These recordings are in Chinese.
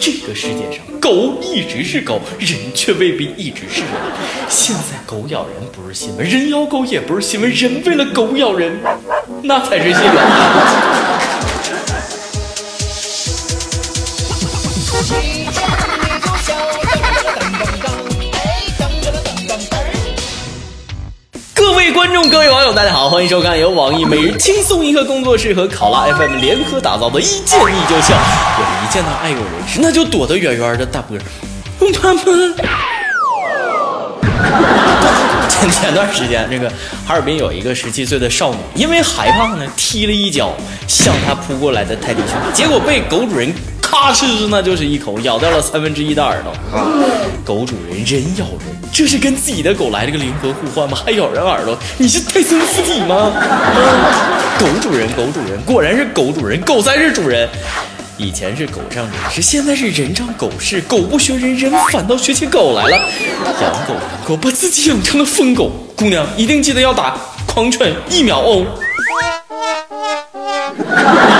这个世界上，狗一直是狗，人却未必一直是人。现在狗咬人不是新闻，人咬狗也不是新闻，人为了狗咬人，那才是新闻。各位网友，大家好，欢迎收看由网易每日轻松一刻工作室和考拉 FM 联合打造的《一见你就笑》。我一见到爱有人士，那就躲得远远的。大波，妈妈。前前段时间，这个哈尔滨有一个十七岁的少女，因为害怕呢，踢了一脚向她扑过来的泰迪熊，结果被狗主人。咔哧，那就是一口咬掉了三分之一的耳朵啊！狗主人人咬人，这是跟自己的狗来了个灵魂互换吗？还咬人耳朵，你是泰森附体吗？狗主人，狗主人，果然是狗主人，狗才是主人。以前是狗仗人势，现在是人仗狗势，狗不学人，人反倒学起狗来了。养狗养狗，把自己养成了疯狗。姑娘一定记得要打狂犬疫苗哦。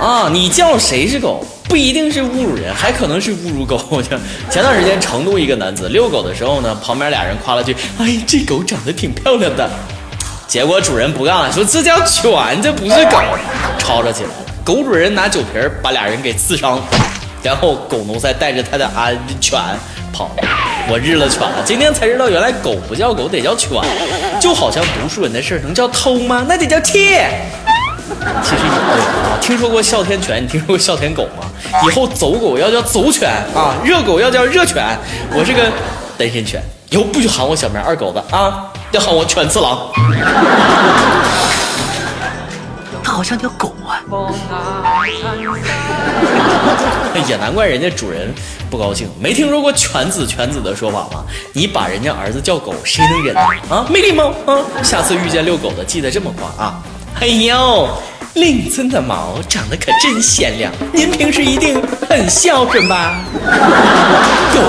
啊，你叫谁是狗，不一定是侮辱人，还可能是侮辱狗。前段时间成都一个男子遛狗的时候呢，旁边俩人夸了句：“哎，这狗长得挺漂亮的。”结果主人不干了，说：“这叫犬，这不是狗。”吵吵起来了。狗主人拿酒瓶把俩人给刺伤，然后狗奴才带着他的安犬跑了。我日了犬了，今天才知道原来狗不叫狗，得叫犬。就好像读书人的事儿能叫偷吗？那得叫窃。其实也对啊，听说过哮天犬，你听说过哮天狗吗？以后走狗要叫走犬啊，热狗要叫热犬。我是个单身犬，以后不许喊我小名二狗子啊，要喊我犬次郎。它好像条狗啊！也难怪人家主人不高兴，没听说过犬子犬子的说法吗？你把人家儿子叫狗，谁能忍啊？没礼貌啊！下次遇见遛狗的，记得这么夸啊。哎呦，令尊的毛长得可真鲜亮，您平时一定很孝顺吧？狗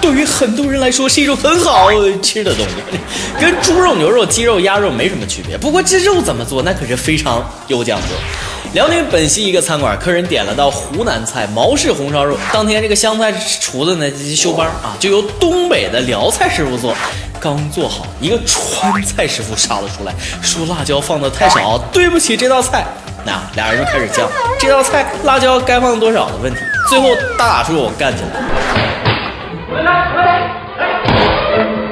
对于很多人来说是一种很好吃的东西，跟猪肉、牛肉、鸡肉、鸭肉没什么区别。不过这肉怎么做，那可是非常有讲究。辽宁本溪一个餐馆，客人点了道湖南菜毛氏红烧肉，当天这个湘菜厨子呢休班啊，就由东北的辽菜师傅做。刚做好，一个川菜师傅杀了出来，说辣椒放的太少，对不起这道菜。那俩人就开始犟，这道菜辣椒该放多少的问题。最后大打出手干起来。来来来，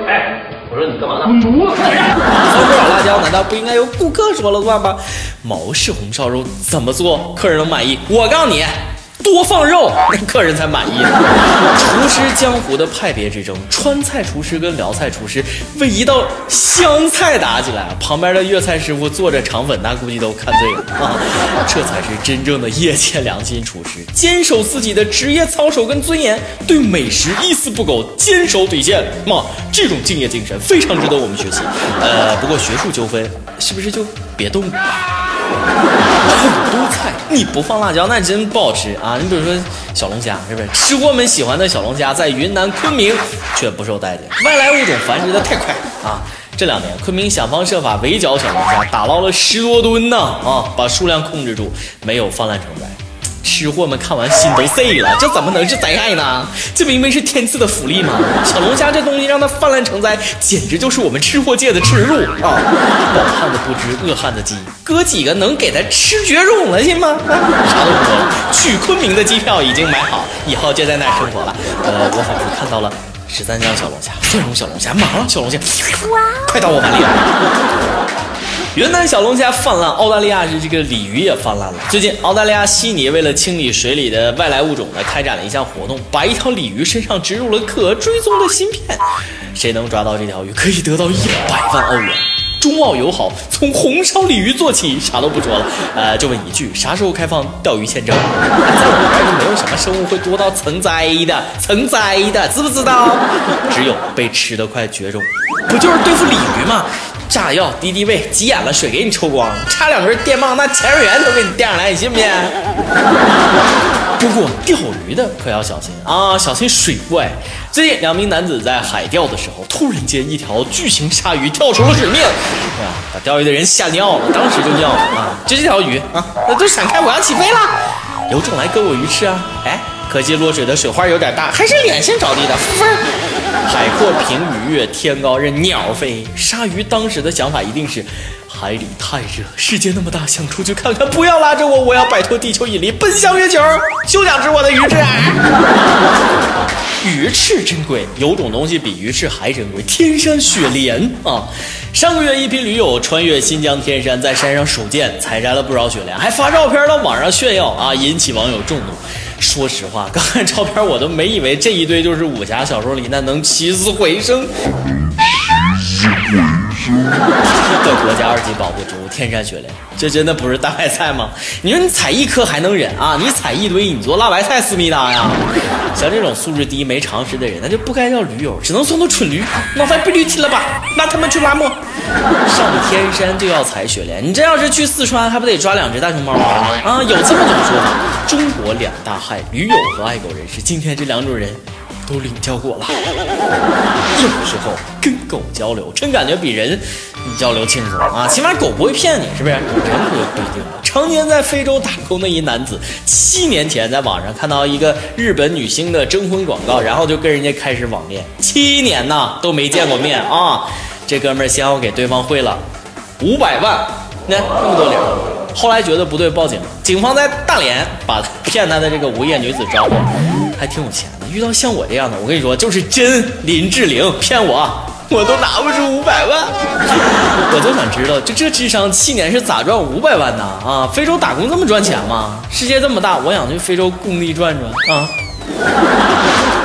哎，我说你干嘛呢？滚犊子！放多少辣椒，难道不应该由顾客说了算吗？毛氏红烧肉怎么做，客人能满意？我告诉你。多放肉，那客人才满意。厨师江湖的派别之争，川菜厨师跟辽菜厨师为一道湘菜打起来，旁边的粤菜师傅做着肠粉，那估计都看醉了啊！这才是真正的业界良心厨师，坚守自己的职业操守跟尊严，对美食一丝不苟，坚守底线。嘛，这种敬业精神非常值得我们学习。呃，不过学术纠纷是不是就别动了？菜 你不放辣椒，那真不好吃啊！你比如说小龙虾，是不是？吃货们喜欢的小龙虾，在云南昆明却不受待见，外来物种繁殖的太快啊！这两年，昆明想方设法围剿小龙虾，打捞了十多吨呢啊，把数量控制住，没有泛滥成灾。吃货们看完心都碎了，这怎么能是灾害呢？这明明是天赐的福利嘛！小龙虾这东西让它泛滥成灾，简直就是我们吃货界的耻辱啊！饱汉子不知饿汉子饥，哥几个能给他吃绝种了行吗？啥都不说了，去昆明的机票已经买好，以后就在那儿生活了。呃，我仿佛看到了十三香小龙虾、蒜蓉小龙虾、麻辣小龙虾，快到我碗里了。云南小龙虾泛滥，澳大利亚是这个鲤鱼也泛滥了。最近，澳大利亚悉尼为了清理水里的外来物种呢，开展了一项活动，把一条鲤鱼身上植入了可追踪的芯片，谁能抓到这条鱼，可以得到一百万欧元。中澳友好，从红烧鲤鱼做起，啥都不说了，呃，就问一句，啥时候开放钓鱼签证？在我们这儿就没有什么生物会多到成灾的，成灾的，知不知道？只有被吃的快绝种，不就是对付鲤鱼吗？炸药、敌敌畏，急眼了水给你抽光，插两根电棒，那潜水员都给你电上来，你信不信？不过钓鱼的可要小心啊，小心水怪。最近两名男子在海钓的时候，突然间一条巨型鲨鱼跳出了水面，啊，把钓鱼的人吓尿了，当时就尿了啊！就这条鱼啊，那都闪开，我要起飞了。有种来割我鱼翅啊！哎，可惜落水的水花有点大，还是脸先着地的。分儿，海阔凭鱼跃，天高任鸟飞。鲨鱼当时的想法一定是。海里太热，世界那么大，想出去看看。不要拉着我，我要摆脱地球引力，奔向月球。休想吃我的鱼翅！鱼翅珍贵，有种东西比鱼翅还珍贵——天山雪莲啊！上个月，一批驴友穿越新疆天山，在山上手剑，采摘了不少雪莲，还发照片到网上炫耀啊，引起网友众怒。说实话，刚看照片，我都没以为这一堆就是武侠小说里那能起死回生。的国家二级保护植物天山雪莲，这真的不是大白菜吗？你说你采一颗还能忍啊？你采一堆，你做辣白菜思密达呀？像这种素质低、没常识的人，那就不该叫驴友，只能算作蠢驴。脑袋被驴踢了吧？那他们去拉磨。上天山就要采雪莲，你这要是去四川，还不得抓两只大熊猫吗？啊，有这么种说法。中国两大害，驴友和爱狗人士。今天这两种人。都领教过了，有时候跟狗交流，真感觉比人交流轻松啊！起码狗不会骗你，是不是？人可不一定。常年在非洲打工的一男子，七年前在网上看到一个日本女星的征婚广告，然后就跟人家开始网恋，七年呐都没见过面啊！这哥们儿先后给对方汇了五百万，那那么多零。后来觉得不对，报警。警方在大连把骗他的这个无业女子抓获，还挺有钱的。遇到像我这样的，我跟你说，就是真林志玲骗我，我都拿不出五百万。我就想知道，就这智商，去年是咋赚五百万呢？啊，非洲打工这么赚钱吗？世界这么大，我想去非洲工地转转啊。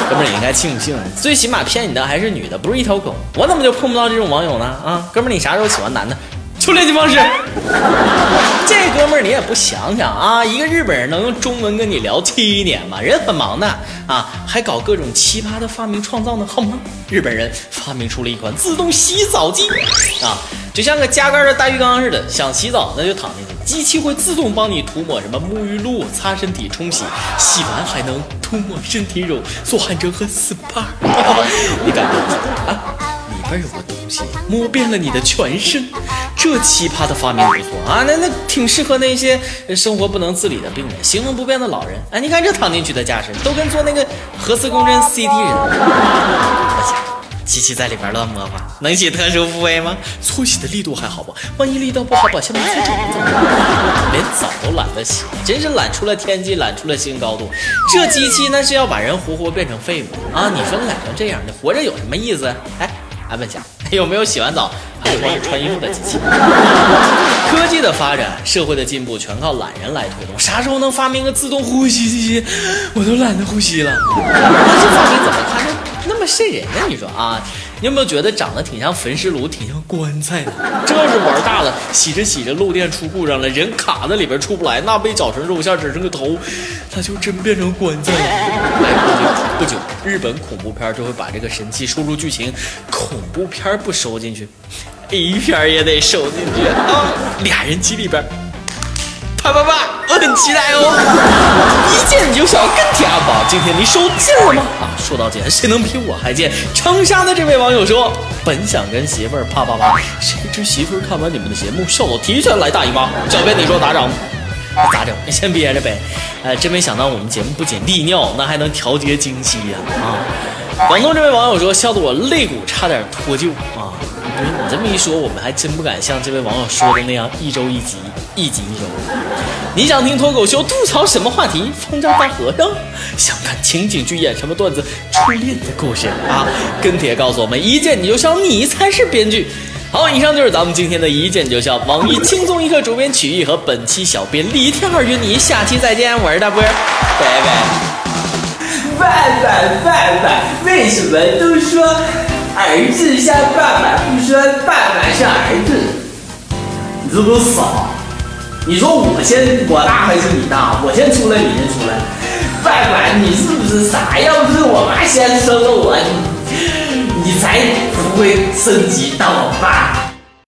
哥们，你应该庆幸，最起码骗你的还是女的，不是一条狗。我怎么就碰不到这种网友呢？啊，哥们，你啥时候喜欢男的？求联系方式。你也不想想啊，一个日本人能用中文跟你聊七年吗？人很忙的啊，还搞各种奇葩的发明创造呢，好吗？日本人发明出了一款自动洗澡机啊，就像个加盖的大浴缸似的，想洗澡那就躺进去，机器会自动帮你涂抹什么沐浴露、擦身体、冲洗，洗完还能涂抹身体乳、做汗蒸和 SPA。你感觉啊？里边有个东西摸遍了你的全身，这奇葩的发明不错啊！那那挺适合那些生活不能自理的病人、行动不便的老人。哎，你看这躺进去的架势，都跟做那个核磁共振 CT 似的。我想，机器在里边乱摸吧，能洗特殊部位吗？搓洗的力度还好不？万一力道不好，把下面搓肿了怎么办？连澡都懒得洗，真是懒出了天际，懒出了新高度。这机器那是要把人活活变成废物啊！你说懒成这样，你活着有什么意思？哎。问下有没有洗完澡还会帮你穿衣服的机器？科技的发展，社会的进步，全靠懒人来推动。啥时候能发明个自动呼吸机？我都懒得呼吸了。这发明怎么看着那么瘆人呢？你说啊？你有没有觉得长得挺像焚尸炉，挺像棺材的？这要是玩大了，洗着洗着漏电出故障了，人卡在里边出不来，那被绞成肉馅，只剩个头，那就真变成棺材了。哎，不久，日本恐怖片就会把这个神器收入剧情，恐怖片不收进去，A 片也得收进去啊！俩人机里边。啪啪啪！我很期待哦，一见你就想跟帖阿宝，今天你手贱了吗？啊，说到贱，谁能比我还贱？长沙的这位网友说，本想跟媳妇儿啪啪啪，谁知媳妇儿看完你们的节目，笑到提前来大姨妈。小编你说咋整？咋整？先憋着呗。哎，真没想到我们节目不仅利尿，那还能调节经期呀！啊，广东这位网友说，笑得我肋骨差点脱臼啊。不是你这么一说，我们还真不敢像这位网友说的那样一周一集，一集一周。你想听脱口秀吐槽什么话题？方丈大和尚想看情景剧演什么段子？初恋的故事啊！跟帖告诉我们，一见你就笑，你才是编剧。好，以上就是咱们今天的一见就笑。网易轻松一刻主编曲艺和本期小编李天二与你下期再见，我是大波，拜拜。爸爸，爸爸，为什么都说？儿子像爸爸，不说爸爸像儿子，你这都傻！你说我先我大还是你大？我先出来，你先出来。爸爸，你是不是傻？要不是我妈先生了我，你才不会升级当我爸。